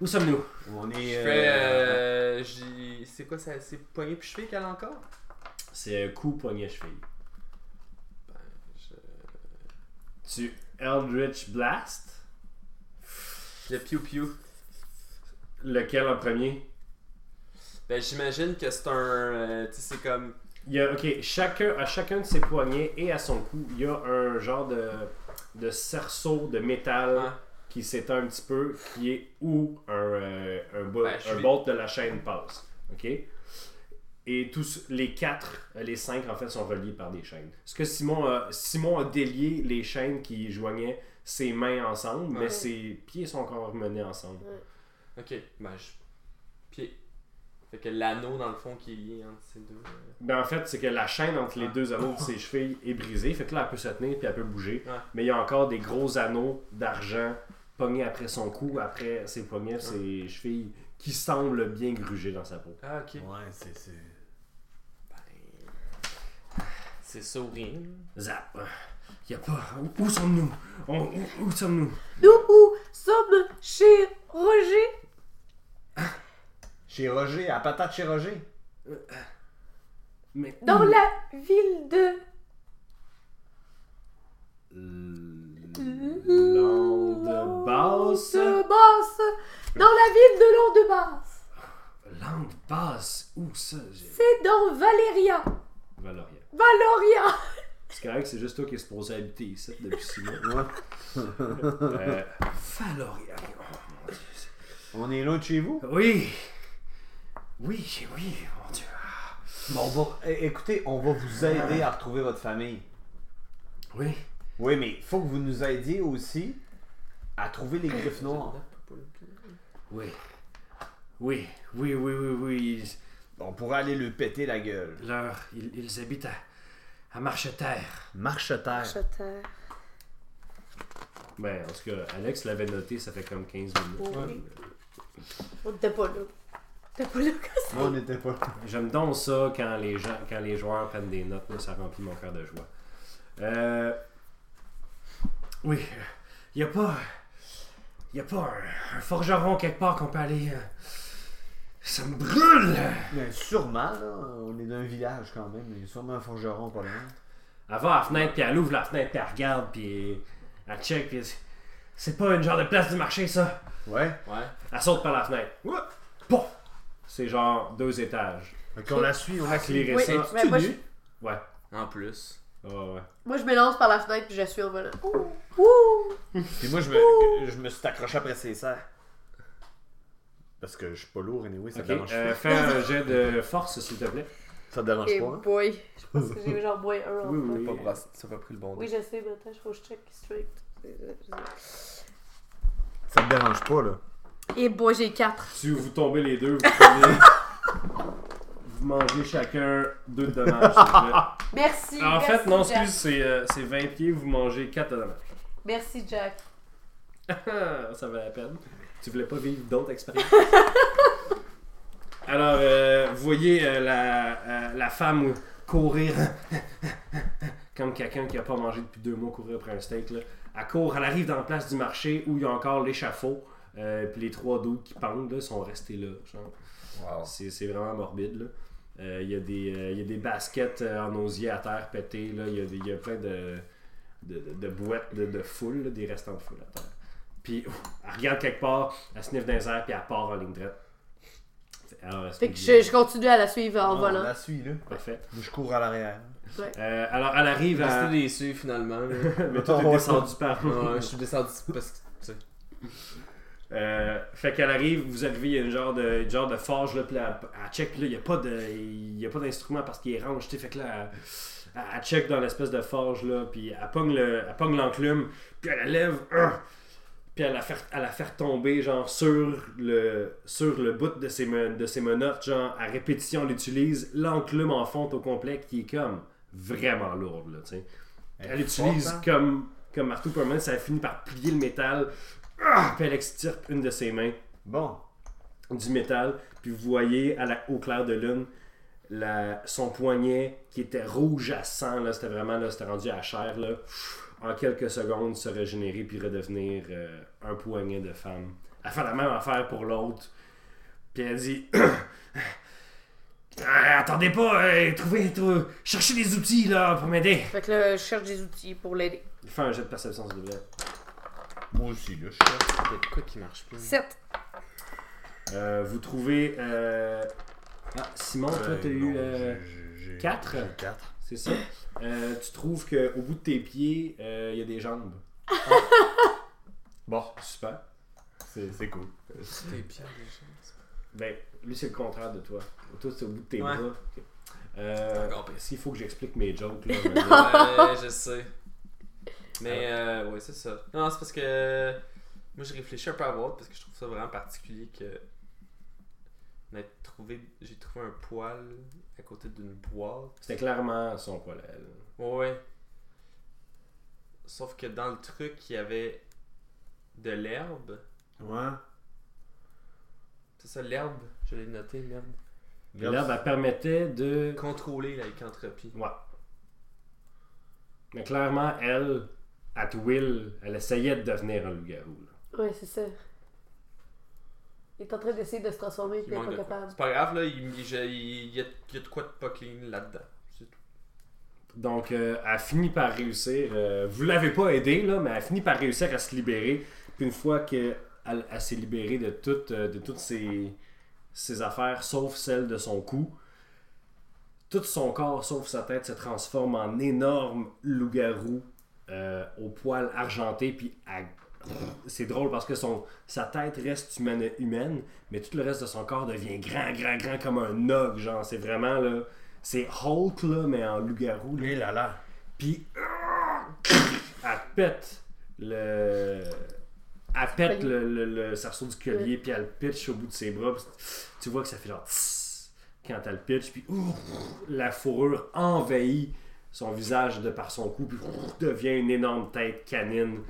Où sommes-nous? On je est. fais. euh, Euh, c'est quoi ça C'est poignet puis cheville qu'elle a encore? C'est coup poignet cheville. Ben, je. Tu Eldritch Blast? Le piou piou. Lequel en premier? Ben, j'imagine que c'est un. euh, tu sais, c'est comme. Il y a, ok, chacun, à chacun de ses poignets et à son cou, il y a un genre de, de cerceau de métal Ouais. Qui s'étend un petit peu, qui est où un, euh, un, bo- Ben, un bolt de la chaîne passe. Ok? Et tous les quatre, euh, les cinq en fait, sont reliés par des chaînes. Ce que Simon a, Simon a délié les chaînes qui joignaient ses mains ensemble, mais Ouais. ses pieds sont encore menés ensemble. Ok, ben, je. Pied. Fait que l'anneau, dans le fond, qui est lié entre ces deux. euh, Ben en fait, c'est que la chaîne entre les Ah. deux anneaux de ses chevilles est brisée. Fait que là, elle peut se tenir puis elle peut bouger. Ouais. Mais il y a encore des gros anneaux d'argent pognés après son cou, après ses poignets, ses chevilles, qui semblent bien grugés dans sa peau. Ah, ok. Ouais, c'est. c'est- Ben. C'est ça ou rien. Zap! Y a pas. Où, où sommes-nous? On- où où sommes-nous? Nous ou sommes chez Roger? Chez Roger, à patate chez Roger. Mais. Dans où? la ville de. Lande basse. Dans la ville de Londe basse. Lande basse. Où ça? C'est dans Valéria. Valoria. Valoria. C'est correct, c'est juste toi qui es supposé habiter ici depuis six mois. Ouais. Euh, Valoria. Oh, mon Dieu. c'est- On est loin de chez vous? Oui. Oui, oui, mon Dieu. Bon, on va- é- écoutez, on va vous aider à retrouver votre famille. Oui. Oui, mais il faut que vous nous aidiez aussi à trouver les griffes noires. Oui. Oui, oui, oui, oui, oui. On pourrait aller lui péter la gueule. Ils, leur- ils, ils habitent à, à Marcheterre. Marche-terre. Chater. Ben, en tout cas, Alex l'avait noté, ça fait comme 15 minutes. Oui. On n'était pas là. T'es pas là quand ça. Moi, on n'était pas là. J'aime donc ça quand les, gens, quand les joueurs prennent des notes, là, ça remplit mon cœur de joie. Euh, oui, il a pas. Il a pas un, un forgeron quelque part qu'on peut aller. euh, ça me brûle! Mais sûrement, là, on est d'un village quand même. Il y a sûrement un forgeron pas loin. Elle va à la fenêtre, puis elle ouvre la fenêtre, puis elle regarde, puis elle check, puis c'est pas une genre de place du marché, ça. Ouais. Ouais. Elle saute par la fenêtre. Oups! Pouf! C'est genre deux étages. Fait qu'on la suit, on la suit. Oui, ça. mais moi, je, Ouais. En plus. Ouais, ouais. moi, je me lance par la fenêtre puis je suis en volant. Ouh. Ouh. Puis moi, je me, je me suis accroché après ses serres. Parce que je suis pas lourd, anyway, ça Ok, te dérange euh, pas. fais un jet de force, s'il te plaît. Ça te dérange Et pas, hein? boy. Je pense que j'ai genre moins un en Oui, fait. oui. Pas brassé- Ça pas pris le bon Oui, je sais, mais attends, il faut que je check straight. Ça te dérange pas, là? Et boy, j'ai 4. Si vous tombez les deux, vous prenez. vous mangez chacun deux de dommages, s'il vous plaît. Merci. En merci, fait, non, Jack. excuse, c'est euh, c'est 20 pieds, vous mangez 4 de dommages. Merci, Jack. ça valait la peine. Tu voulais pas vivre d'autres expériences? Alors, euh, vous voyez euh, la, euh, la femme courir comme quelqu'un qui a pas mangé depuis deux mois courir après un steak. Là. Elle court, elle arrive dans la place du marché où il y a encore l'échafaud. Euh, puis les trois doutes qui pendent là, sont restés là. genre. Wow. C'est c'est vraiment morbide. là. Euh, Il y, a des, euh, il y a des baskets euh, en osier à terre pétées. là. Il y, a il y a plein de, de, de- de boîtes de, de foule, là, des restants de foule à terre. Puis ouf, elle regarde quelque part, elle sniffe dans les airs, puis elle part en ligne droite. Alors, se Fait que je, je continue à la suivre en On volant. la suit, là. Parfait. Je cours à l'arrière. Euh, alors, elle arrive à. Restez déçu finalement. Mais toi, t'es Ouais. descendu par. Ouais, je suis descendu parce que. Euh, fait qu'elle arrive, vous arrivez, il y a une genre de, une genre de forge, là, puis là, elle, elle check, puis là, il n'y a pas de- il y a pas d'instrument parce qu'il est range, fait que là, elle, elle- elle check dans l'espèce de forge, là, puis elle pogne, le, elle pogne l'enclume, puis elle la lève, hein, puis elle la fait, elle la fait tomber, genre, sur le, sur le bout de ses, men- de ses menottes, genre, à répétition, on l'utilise, l'enclume en fonte au complet, qui est comme vraiment lourde, là, tu sais. Elle l'utilise hein? comme, comme marteau permanent, ça finit par plier le métal. Ah! Puis elle extirpe une de ses mains Bon. du métal. Puis vous voyez à la, au clair de lune la, son poignet qui était rouge à sang. Là, c'était vraiment là, c'était rendu à chair. Là, en quelques secondes, se régénérer puis redevenir euh, un poignet de femme. Elle fait la même affaire pour l'autre. Puis elle dit Ah, Attendez pas, euh, trouvez, trouvez- cherchez des outils là pour m'aider. Fait que là, je cherche des outils pour l'aider. Il fait un jet de perception s'il vous plaît. Moi aussi, là, je cherche. Il y a quoi qui marche plus. 7. Euh, vous trouvez. euh, Ah, Simon, toi, t'as eu. euh, quatre? J'ai 4. C'est ça. Euh, tu trouves qu'au bout de tes pieds, euh, il y a des jambes. Bon, Super. c'est c'est cool. Tes pierres déjà. Ben, lui, c'est le contraire de toi. Toi, c'est au bout de tes Ouais. bras. Ok. Euh. S'il faut que j'explique mes jokes, là? Ouais, je sais. Mais euh, ouais, c'est ça. Non, c'est parce que moi je réfléchis un peu à votre parce que je trouve ça vraiment particulier que trouvé, j'ai trouvé un poil à côté d'une boîte. C'était clairement son poil à elle. Ouais, ouais. Sauf que dans le truc, il y avait de l'herbe. Ouais. C'est ça, l'herbe? Je l'ai noté, l'herbe. L'herbe, elle permettait de. Contrôler la lycanthropie. Ouais. Mais clairement, elle, at will, elle essayait de devenir un loup-garou. Ouais, c'est ça. Il est en train d'essayer de se transformer, Il puis il est manque pas capable. C'est pas grave, là, il, il- je- il- il y, a, il y a de quoi de pas clean là-dedans. C'est tout. Donc, euh, elle finit par réussir. euh, vous l'avez pas aidé, là, mais elle finit par réussir à se libérer. Puis une fois qu'elle elle s'est libérée de, toutes euh, de toutes ses, ses affaires, sauf celle de son cou, tout son corps, sauf sa tête, se transforme en énorme loup-garou euh, au poil argenté. Puis elle- c'est drôle parce que son, sa tête reste humaine, humaine, mais tout le reste de son corps devient grand, grand, grand comme un og. Genre, c'est vraiment là. C'est Hulk, là, mais en loup-garou. là. Lui, là, là. Puis elle pète le. Elle pète le, le, le cerceau du collier, puis elle le pitch au bout de ses bras. puis tu vois que ça fait genre tss quand elle le pitch, puis la fourrure envahit son visage de par son cou, devient une énorme tête canine.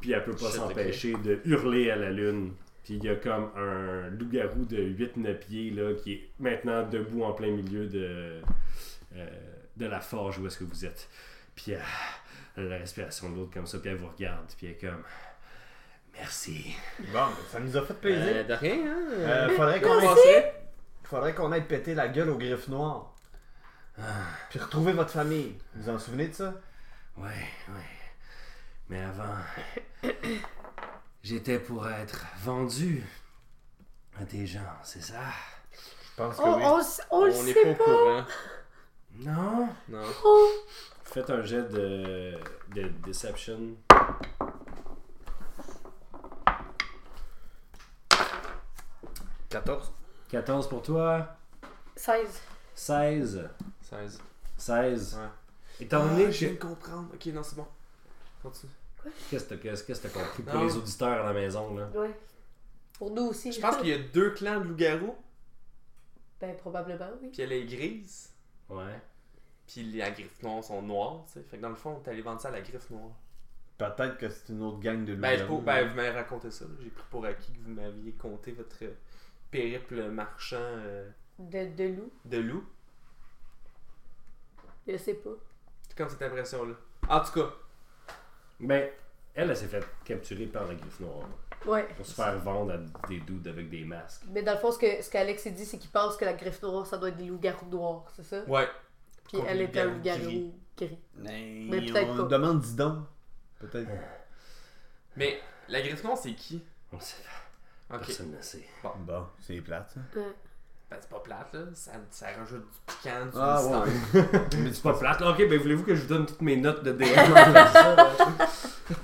Puis elle peut pas s'empêcher de hurler à la lune. Puis il y a comme un loup-garou de 8-9 pieds là, qui est maintenant debout en plein milieu de, euh, de la forge où est-ce que vous êtes. Puis euh, elle a la respiration de l'autre comme ça, puis elle vous regarde, puis elle est comme Merci. Bon, ben, ça nous a fait plaisir. Euh, de rien, hein? Euh, faudrait qu'on aille, c'est? faudrait qu'on aille péter la gueule aux griffes noires. Puis retrouver votre famille. Vous vous en souvenez de ça? Ouais, ouais. Mais avant, j'étais pour être vendu à des gens, c'est ça? Je pense que Oh, oui. on, s- on le n'est sait pas au courant. Non? Non. Oh. Faites un jet de, de Deception. 14. 14 pour toi, 16. 16. 16. 16. Ouais. Étant donné Ah, je viens que. de comprendre. Ok, non, c'est bon. Continue. Qu'est-ce que t'as- qu'est-ce que t'as compris pour Non. les auditeurs à la maison, là? Ouais. Pour nous aussi. Je pense qu'il y a deux clans de loups-garous, Ben, probablement, oui. puis elle est grise, Ouais. puis la griffe noire sont noires, tu sais. Fait que dans le fond, t'es allé vendre ça à la griffe noire. Peut-être que c'est une autre gang de Ben, je- loups-garous. ben, vous m'avez raconté ça. J'ai pris pour acquis que vous m'aviez conté votre périple marchand euh, De, de loup. de loup. Je sais pas. C'est comme cette impression-là. En tout cas, Ben, elle, elle s'est fait capturer par la griffe noire Ouais. pour se faire vendre à des dudes avec des masques. Mais dans le fond, ce que ce qu'Alex s'est dit, c'est qu'il pense que la griffe noire, ça doit être des loups-garous noirs, c'est ça? ouais. Puis Contre elle est un loups-garous loup-garou gris. Mais, Mais peut-être on pas. demande dis donc. Peut-être. Mais la griffe noire, c'est qui? On sait pas, Ok. personne ne sait. Bon, c'est plate, ça. Ben, c'est pas plate, là. Ça, ça rajoute du piquant, du Ah, ouais. Mais c'est pas plate. là. Ok, ben voulez-vous que je vous donne toutes mes notes de DM en faisant ça, là?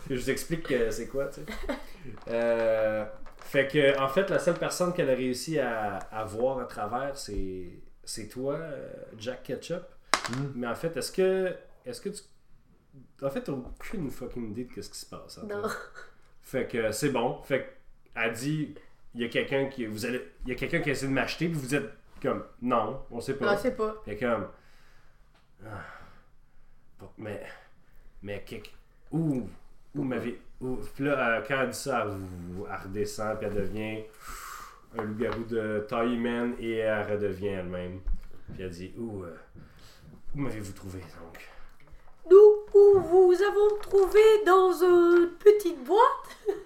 Que je vous explique que c'est quoi, tu sais. Euh, fait que, en fait, la seule personne qu'elle a réussi à, à voir à travers, c'est, c'est toi, euh, Jack Ketchup. Mm. Mais en fait, est-ce que, est-ce que tu. En fait, t'as aucune fucking idée de ce qui se passe. en Non. fait. Fait que c'est bon. Fait qu'elle dit il y a quelqu'un qui. Vous allez. Il y a quelqu'un qui a essayé de m'acheter, puis vous êtes comme non, on sait pas. Non, je sais pas. Fait comme. Ah. Mais. Mais. Où. Où m'avez. Où. Puis là, euh, quand elle dit ça, elle redescend, puis elle devient un loup-garou de taille humaine, et elle redevient elle-même. Puis elle dit Où. euh, où m'avez-vous trouvé donc? Nous, où vous avons trouvé dans une petite boîte,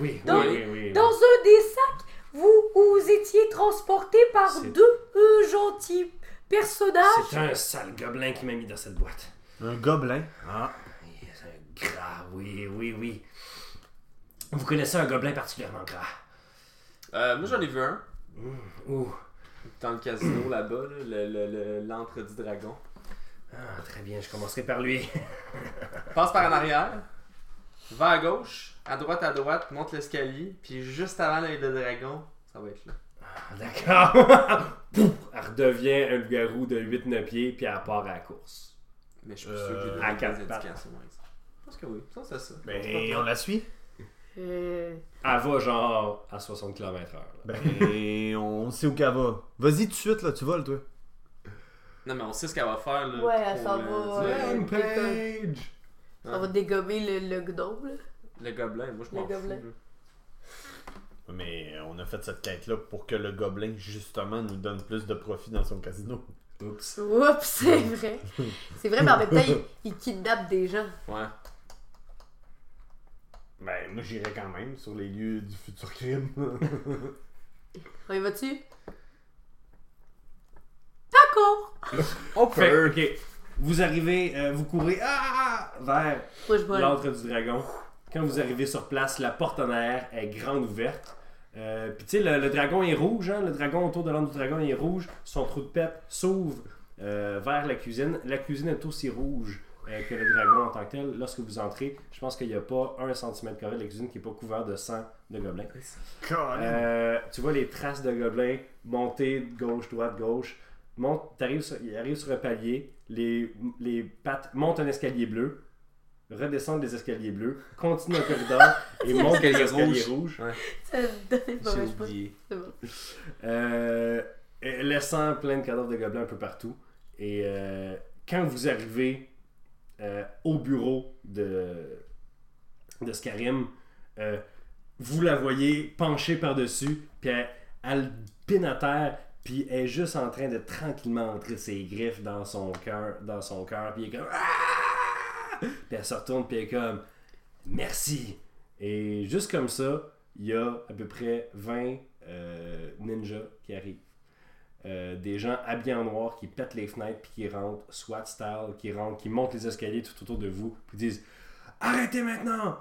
Oui, Dans- oui, oui, oui. dans un des sacs, vous, vous étiez transporté par deux euh, gentils personnages. C'est un sale gobelin qui m'a mis dans cette boîte. Un gobelin? Ah. Un gras, oui, oui, oui. Vous connaissez un gobelin particulièrement gras? Euh, moi, j'en ai vu un. Où Dans le casino là-bas, là, le- le- le- l'antre du dragon. Ah, très bien, je commencerai par lui. Passe par en arrière, va à gauche, à droite, à droite, monte l'escalier, puis juste avant l'œil de dragon, ça va être là. Ah, D'accord. Pouf! elle redevient un loup-garou de 8-9 pieds, puis elle part à la course. Mais je suis pas sûr que j'ai Euh, donné à des quatre pattes. indications. ouais. Je pense que oui. Ça, c'est ça. Ben, on la suit? Euh, Elle va genre à 60 km/h. Ben, on sait où qu'elle va. Vas-y tout de suite, là, tu voles, toi. Non, mais on sait ce qu'elle va faire. Là, Ouais, elle pour s'en va, euh, Rampage! On va dégommer le, le gnome, là. Le gobelin, moi je m'en fous. là. Mais on a fait cette quête-là pour que le gobelin, justement, nous donne plus de profit dans son casino. Oups. Oups, c'est vrai. C'est vrai, mais en même temps, il, il kidnappe des gens. Ouais. Ben, moi, j'irais quand même sur les lieux du futur crime. On y va-tu? D'accord. On Fait, ok. Vous arrivez, euh, vous courez ah, vers Moi, je vole. l'antre du dragon. Quand vous arrivez sur place, la porte en arrière est grande ouverte. Euh, Puis tu sais, le, le dragon est rouge, hein? le dragon autour de l'antre du dragon est rouge. Son trou de pète s'ouvre euh, vers la cuisine. La cuisine est aussi rouge euh, que le dragon en tant que tel. Lorsque vous entrez, je pense qu'il n'y a pas un centimètre carré de la cuisine qui n'est pas couvert de sang de gobelins. Euh, tu vois les traces de gobelins monter de gauche, droite, gauche. Monte, t'arrives sur, il arrive sur un palier, les, les pattes montent un escalier bleu, redescendent les escaliers bleus, continue un corridor et monte les Escalier escaliers rouges. Ça me donne pas J'ai oublié. C'est bon. Euh, laissant plein de cadavres de gobelins un peu partout. Et euh, quand vous arrivez euh, au bureau de, de Scarim, euh, vous la voyez penchée par-dessus, puis elle, elle pine à terre, puis elle est juste en train de tranquillement entrer ses griffes dans son cœur, dans son cœur, puis elle est comme Ah! Puis elle se retourne, puis elle est comme Merci. Et juste comme ça, il y a à peu près 20 euh, ninjas qui arrivent. Euh, des gens habillés en noir qui pètent les fenêtres puis qui rentrent, SWAT style, qui rentrent, qui montent les escaliers tout autour de vous, puis disent Arrêtez maintenant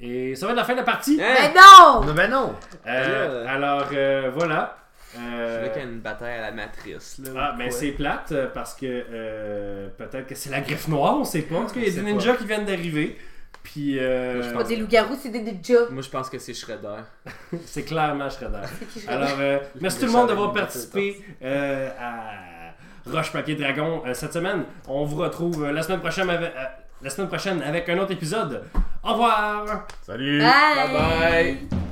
Et ça va être la fin de la partie? Hein? Mais non! Non, ben non! Euh, alors euh, voilà. Je Euh, voulais qu'il y ait une bataille à la matrice. Là, ah, ben c'est plate euh, parce que euh, peut-être que c'est la griffe noire, on sait pas. En tout cas, il y a des ninjas qui viennent d'arriver. Puis euh, Moi, je Pas pense- des loups-garous, c'est des ninjas. Moi je pense que c'est Shredder. c'est clairement Shredder. C'est Alors, euh, merci tout le monde d'avoir participé euh, à Roche Papier Dragon euh, cette semaine. On vous retrouve euh, la semaine prochaine avec, euh, la semaine prochaine avec un autre épisode. Au revoir. Salut! Bye! Bye bye!